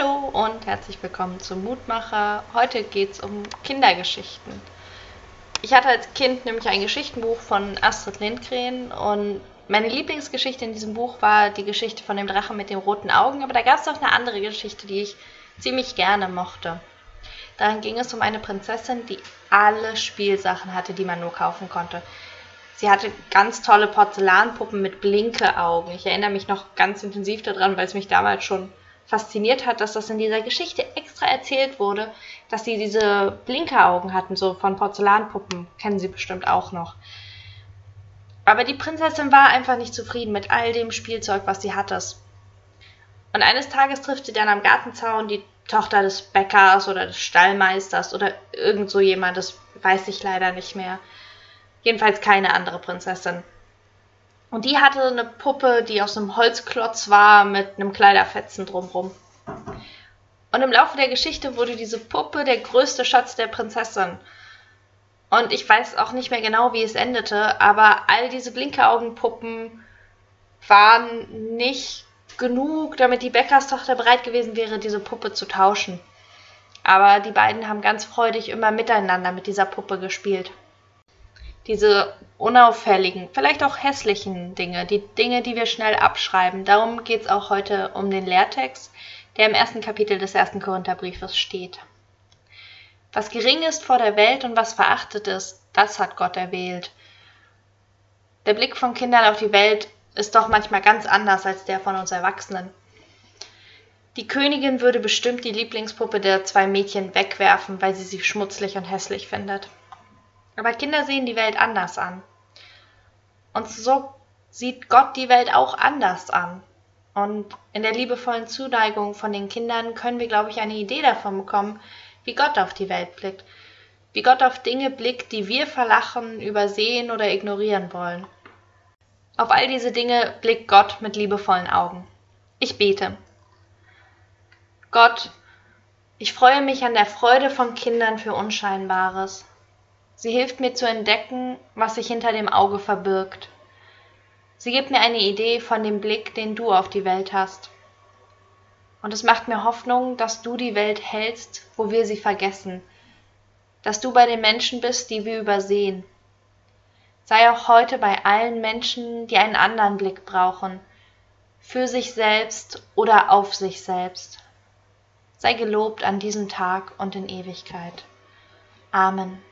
Hallo und herzlich willkommen zum Mutmacher. Heute geht es um Kindergeschichten. Ich hatte als Kind nämlich ein Geschichtenbuch von Astrid Lindgren und meine Lieblingsgeschichte in diesem Buch war die Geschichte von dem Drachen mit den roten Augen, aber da gab es auch eine andere Geschichte, die ich ziemlich gerne mochte. Darin ging es um eine Prinzessin, die alle Spielsachen hatte, die man nur kaufen konnte. Sie hatte ganz tolle Porzellanpuppen mit Blinkeaugen. Ich erinnere mich noch ganz intensiv daran, weil es mich damals schon fasziniert hat, dass das in dieser Geschichte extra erzählt wurde, dass sie diese Blinkeraugen hatten, so von Porzellanpuppen, kennen Sie bestimmt auch noch. Aber die Prinzessin war einfach nicht zufrieden mit all dem Spielzeug, was sie hatte. Und eines Tages trifft sie dann am Gartenzaun die Tochter des Bäckers oder des Stallmeisters oder irgend so jemand, das weiß ich leider nicht mehr. Jedenfalls keine andere Prinzessin. Und die hatte eine Puppe, die aus einem Holzklotz war mit einem Kleiderfetzen drumrum. Und im Laufe der Geschichte wurde diese Puppe der größte Schatz der Prinzessin. Und ich weiß auch nicht mehr genau, wie es endete, aber all diese Blinkeraugenpuppen waren nicht genug, damit die Bäckerstochter bereit gewesen wäre, diese Puppe zu tauschen. Aber die beiden haben ganz freudig immer miteinander mit dieser Puppe gespielt diese unauffälligen, vielleicht auch hässlichen Dinge, die Dinge, die wir schnell abschreiben. Darum geht es auch heute um den Lehrtext, der im ersten Kapitel des ersten Korintherbriefes steht. Was gering ist vor der Welt und was verachtet ist, das hat Gott erwählt. Der Blick von Kindern auf die Welt ist doch manchmal ganz anders als der von uns Erwachsenen. Die Königin würde bestimmt die Lieblingspuppe der zwei Mädchen wegwerfen, weil sie sie schmutzlig und hässlich findet. Aber Kinder sehen die Welt anders an. Und so sieht Gott die Welt auch anders an. Und in der liebevollen Zuneigung von den Kindern können wir, glaube ich, eine Idee davon bekommen, wie Gott auf die Welt blickt. Wie Gott auf Dinge blickt, die wir verlachen, übersehen oder ignorieren wollen. Auf all diese Dinge blickt Gott mit liebevollen Augen. Ich bete. Gott, ich freue mich an der Freude von Kindern für Unscheinbares. Sie hilft mir zu entdecken, was sich hinter dem Auge verbirgt. Sie gibt mir eine Idee von dem Blick, den du auf die Welt hast. Und es macht mir Hoffnung, dass du die Welt hältst, wo wir sie vergessen, dass du bei den Menschen bist, die wir übersehen. Sei auch heute bei allen Menschen, die einen anderen Blick brauchen, für sich selbst oder auf sich selbst. Sei gelobt an diesem Tag und in Ewigkeit. Amen.